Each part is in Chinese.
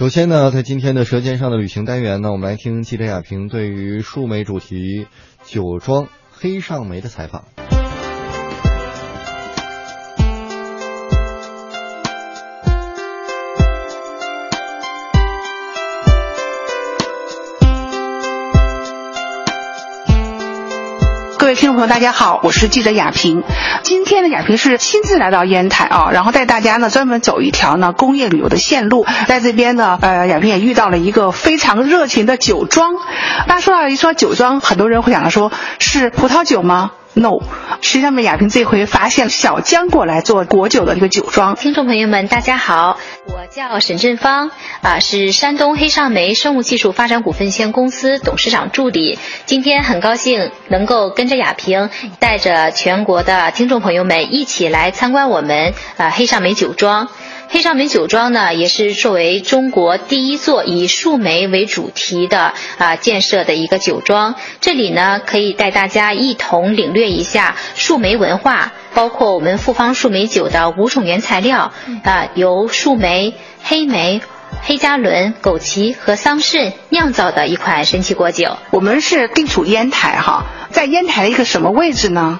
首先呢，在今天的《舌尖上的旅行》单元呢，我们来听记者雅萍对于树莓主题酒庄黑上梅的采访。各位听众朋友，大家好，我是记者雅萍。今天呢，雅萍是亲自来到烟台啊，然后带大家呢专门走一条呢工业旅游的线路。在这边呢，呃，雅萍也遇到了一个非常热情的酒庄。那说到一说酒庄，很多人会想到说是葡萄酒吗？No，实际上呢，亚萍这回发现小浆果来做果酒的一个酒庄。听众朋友们，大家好，我叫沈振芳，啊，是山东黑上莓生物技术发展股份有限公司董事长助理。今天很高兴能够跟着雅萍，带着全国的听众朋友们一起来参观我们啊黑上莓酒庄。黑上莓酒庄呢，也是作为中国第一座以树莓为主题的啊建设的一个酒庄。这里呢，可以带大家一同领略一下树莓文化，包括我们复方树莓酒的五种原材料啊，由树莓、黑莓、黑加仑、枸杞和桑葚酿造的一款神奇果酒。我们是地处烟台哈，在烟台的一个什么位置呢？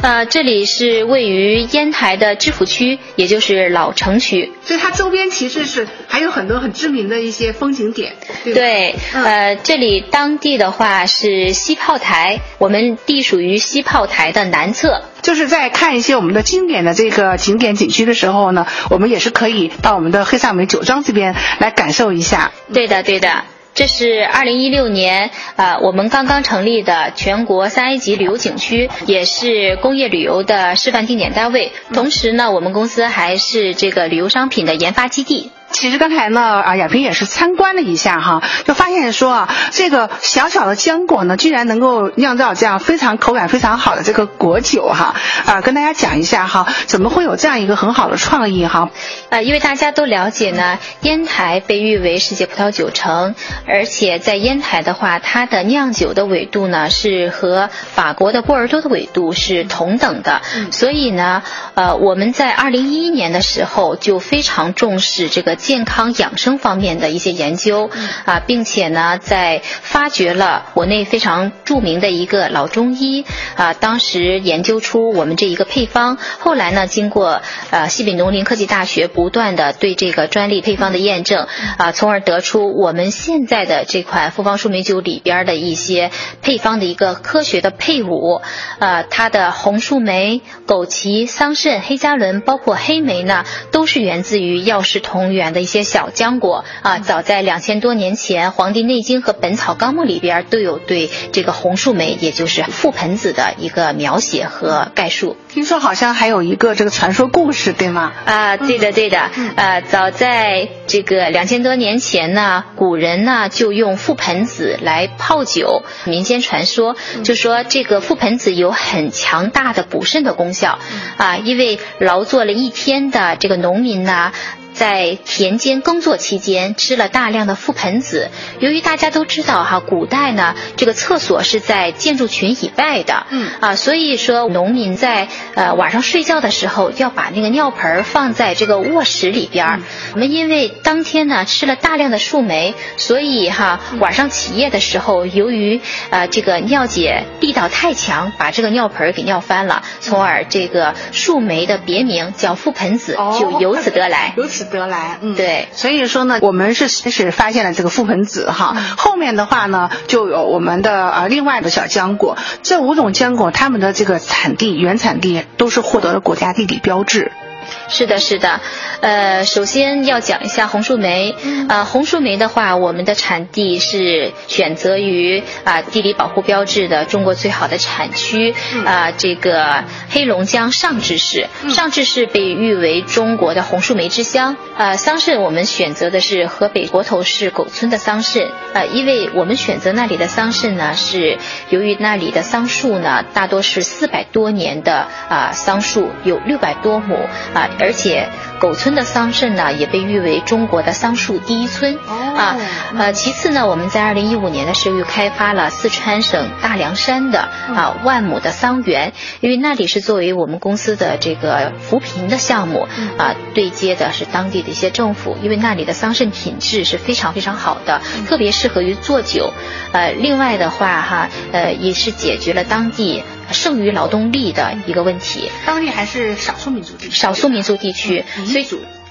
呃，这里是位于烟台的知府区，也就是老城区。所以它周边其实是还有很多很知名的一些风景点。对，呃，这里当地的话是西炮台，我们地属于西炮台的南侧。就是在看一些我们的经典的这个景点景区的时候呢，我们也是可以到我们的黑萨梅酒庄这边来感受一下。对的，对的。这是二零一六年，呃，我们刚刚成立的全国三 A 级旅游景区，也是工业旅游的示范定点单位。同时呢，我们公司还是这个旅游商品的研发基地。其实刚才呢，啊，亚萍也是参观了一下哈，就发现说啊，这个小小的浆果呢，居然能够酿造这样非常口感非常好的这个果酒哈，啊，跟大家讲一下哈，怎么会有这样一个很好的创意哈？呃，因为大家都了解呢，烟台被誉为世界葡萄酒城，而且在烟台的话，它的酿酒的纬度呢是和法国的波尔多的纬度是同等的，所以呢，呃，我们在二零一一年的时候就非常重视这个健康养生方面的一些研究，啊，并且呢，在发掘了国内非常著名的一个老中医，啊，当时研究出我们这一个配方，后来呢，经过呃西北农林科技大学不断的对这个专利配方的验证，啊，从而得出我们现在的这款复方树莓酒里边的一些配方的一个科学的配伍，呃，它的红树莓、枸杞、桑葚、黑加仑，包括黑莓呢，都是源自于药食同源的一些小浆果啊。早在两千多年前，《黄帝内经》和《本草纲目》里边都有对这个红树莓，也就是覆盆子的一个描写和概述。听说好像还有一个这个传说故事，对吗？啊，对的，对的，呃，早在这个两千多年前呢，古人呢就用覆盆子来泡酒。民间传说就说这个覆盆子有很强大的补肾的功效，啊，因为劳作了一天的这个农民呢。在田间耕作期间吃了大量的覆盆子，由于大家都知道哈，古代呢这个厕所是在建筑群以外的，嗯。啊，所以说农民在呃晚上睡觉的时候要把那个尿盆儿放在这个卧室里边儿。我们因为当天呢吃了大量的树莓，所以哈晚上起夜的时候，由于呃这个尿解力道太强，把这个尿盆儿给尿翻了，从而这个树莓的别名叫覆盆子，哦。就由此得来。由此得来，嗯，对。所以说呢，我们是先是发现了这个覆盆子哈，后面的话呢，就有我们的呃另外的小浆果，这五种浆果它们的这个产地原产地都是获得了国家地理标志。是的，是的，呃，首先要讲一下红树莓。呃，红树莓的话，我们的产地是选择于啊、地理保护标志的中国最好的产区啊、这个黑龙江上志市。上志市被誉为中国的红树莓之乡。呃，桑葚我们选择的是河北国头市狗村的桑葚。呃，因为我们选择那里的桑葚呢，是由于那里的桑树呢，大多是四百多年的啊、桑树，有六百多亩啊、而且狗村的桑葚呢也被誉为中国的桑树第一村啊。呃，其次呢，我们在二零一五年的时候又开发了四川省大凉山的啊万亩的桑园，因为那里是作为我们公司的这个扶贫的项目啊，对接的是当地的一些政府，因为那里的桑葚品质是非常非常好的，特别适合于做酒。呃，另外的话哈，呃，也是解决了当地。剩余劳动力的一个问题，当地还是少数民族地区，少数民族地区，所以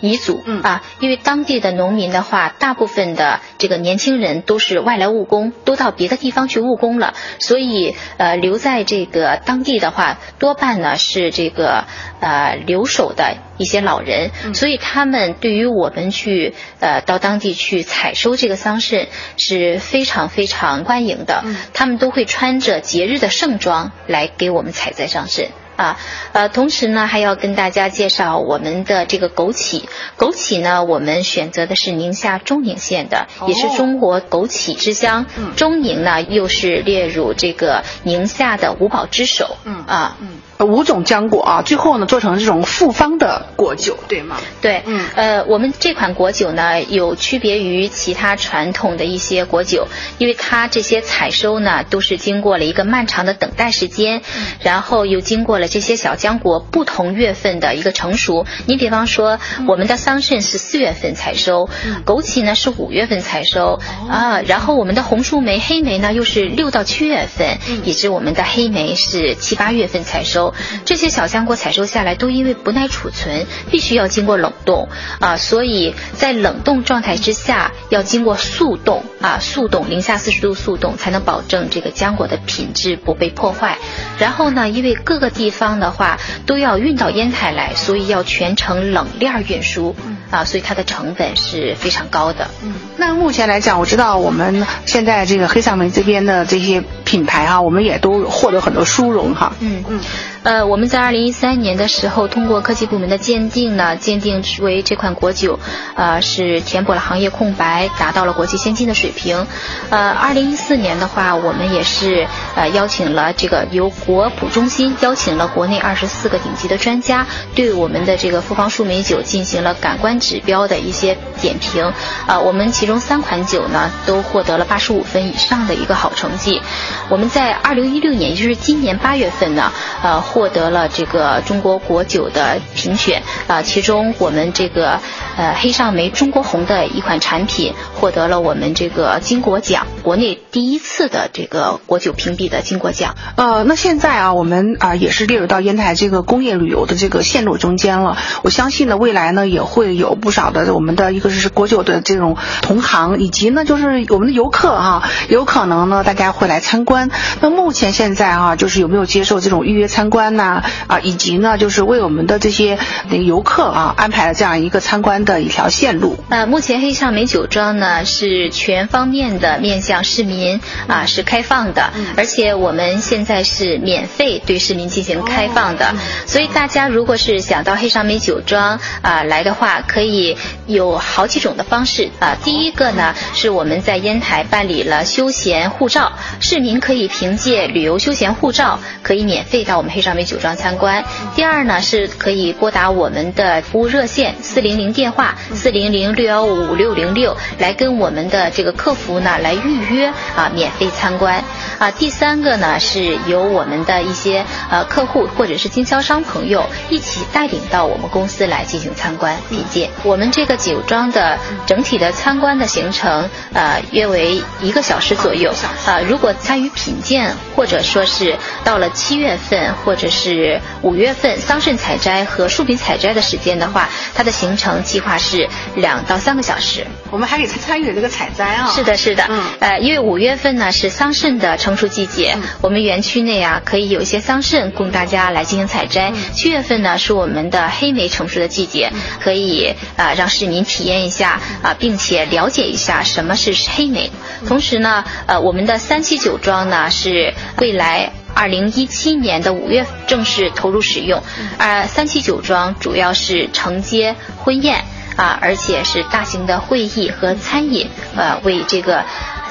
彝族，嗯。啊，因为当地的农民的话，大部分的这个年轻人都是外来务工，都到别的地方去务工了，所以呃留在这个当地的话，多半呢是这个呃留守的一些老人，所以他们对于我们去呃到当地去采收这个桑葚是非常非常欢迎的，他们都会穿着节日的盛装来给我们采摘桑葚。啊，呃，同时呢，还要跟大家介绍我们的这个枸杞。枸杞呢，我们选择的是宁夏中宁县的，也是中国枸杞之乡。中宁呢，又是列入这个宁夏的五宝之首。嗯啊，嗯。五种浆果啊，最后呢做成这种复方的果酒，对吗？对，嗯，呃，我们这款果酒呢有区别于其他传统的一些果酒，因为它这些采收呢都是经过了一个漫长的等待时间，然后又经过了这些小浆果不同月份的一个成熟。你比方说，我们的桑葚是四月份采收，枸杞呢是五月份采收啊，然后我们的红树莓、黑莓呢又是六到七月份，以及我们的黑莓是七八月份采收。这些小浆果采收下来都因为不耐储存，必须要经过冷冻啊，所以在冷冻状态之下要经过速冻啊，速冻零下四十度速冻才能保证这个浆果的品质不被破坏。然后呢，因为各个地方的话都要运到烟台来，所以要全程冷链运输啊，所以它的成本是非常高的。嗯，那目前来讲，我知道我们现在这个黑上梅这边的这些品牌哈，我们也都获得很多殊荣哈。嗯嗯。呃，我们在二零一三年的时候，通过科技部门的鉴定呢，鉴定为这款果酒，呃，是填补了行业空白，达到了国际先进的水平。呃，二零一四年的话，我们也是呃邀请了这个由国普中心邀请了国内二十四个顶级的专家，对我们的这个复方树莓酒进行了感官指标的一些点评。啊，我们其中三款酒呢，都获得了八十五分以上的一个好成绩。我们在二零一六年，也就是今年八月份呢，呃。获得了这个中国国酒的评选啊，其中我们这个呃黑上梅中国红的一款产品获得了我们这个金国奖，国内第一次的这个国酒评比的金国奖。呃，那现在啊，我们啊也是列入到烟台这个工业旅游的这个线路中间了。我相信呢，未来呢也会有不少的我们的一个是国酒的这种同行，以及呢就是我们的游客哈，有可能呢大家会来参观。那目前现在啊，就是有没有接受这种预约参观？呐啊，以及呢，就是为我们的这些游客啊安排了这样一个参观的一条线路。呃，目前黑上梅酒庄呢是全方面的面向市民啊，是开放的，而且我们现在是免费对市民进行开放的。所以大家如果是想到黑上梅酒庄啊来的话，可以有好几种的方式啊。第一个呢是我们在烟台办理了休闲护照，市民可以凭借旅游休闲护照可以免费到我们黑上。为酒庄参观。第二呢，是可以拨打我们的服务热线四零零电话四零零六幺五六零六来跟我们的这个客服呢来预约啊，免费参观啊。第三个呢，是由我们的一些呃客户或者是经销商朋友一起带领到我们公司来进行参观品鉴。我们这个酒庄的整体的参观的行程呃约为一个小时左右啊。如果参与品鉴或者说是到了七月份或者是五月份桑葚采摘和树皮采摘的时间的话，它的行程计划是两到三个小时。我们还可以参与这个采摘啊。是的，是的。嗯。呃，因为五月份呢是桑葚的成熟季节，我们园区内啊可以有一些桑葚供大家来进行采摘。七月份呢是我们的黑莓成熟的季节，可以啊让市民体验一下啊，并且了解一下什么是黑莓。同时呢，呃，我们的三七酒庄呢是未来。二零一七年的五月正式投入使用，呃，三七酒庄主要是承接婚宴啊，而且是大型的会议和餐饮，呃，为这个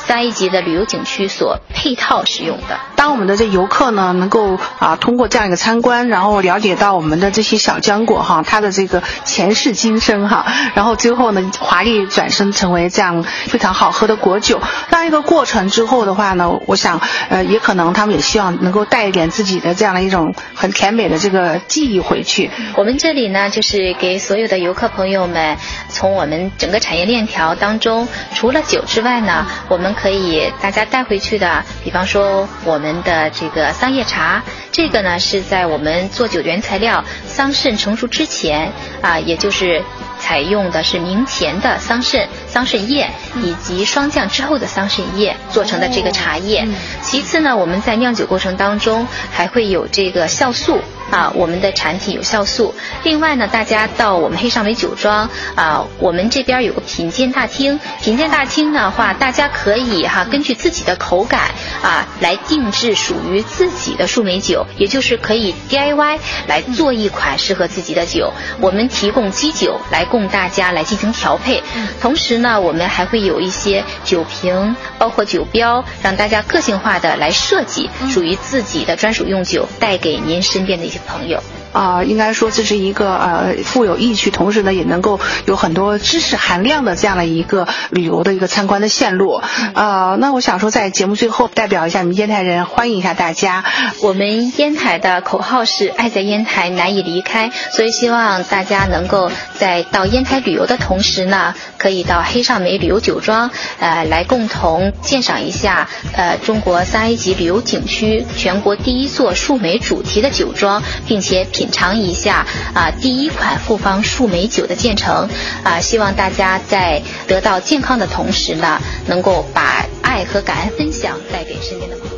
三 A 级的旅游景区所配套使用的。当我们的这游客呢，能够啊通过这样一个参观，然后了解到我们的这些小浆果哈，它的这个前世今生哈，然后最后呢华丽转身成为这样非常好喝的果酒，这样一个过程之后的话呢，我想呃也可能他们也希望能够带一点自己的这样的一种很甜美的这个记忆回去。我们这里呢，就是给所有的游客朋友们，从我们整个产业链条当中，除了酒之外呢，我们可以大家带回去的，比方说我们的这个桑叶茶，这个呢是在我们做酒原材料桑葚成熟之前啊，也就是采用的是明前的桑葚、桑葚叶以及霜降之后的桑葚叶做成的这个茶叶。其次呢，我们在酿酒过程当中还会有这个酵素。啊，我们的产品有酵素。另外呢，大家到我们黑尚美酒庄啊，我们这边有个品鉴大厅。品鉴大厅的话，大家可以哈根据自己的口感啊来定制属于自己的树莓酒，也就是可以 DIY 来做一款适合自己的酒。我们提供基酒来供大家来进行调配。同时呢，我们还会有一些酒瓶，包括酒标，让大家个性化的来设计属于自己的专属用酒，带给您身边的一些朋友。啊，应该说这是一个呃富有意趣，同时呢也能够有很多知识含量的这样的一个旅游的一个参观的线路。呃，那我想说在节目最后代表一下我们烟台人，欢迎一下大家。我们烟台的口号是“爱在烟台，难以离开”，所以希望大家能够在到烟台旅游的同时呢，可以到黑上美旅游酒庄，呃，来共同鉴赏一下呃中国三 A 级旅游景区全国第一座树莓主题的酒庄，并且品。品尝一下啊，第一款复方树莓酒的建成啊，希望大家在得到健康的同时呢，能够把爱和感恩分享带给身边的朋友。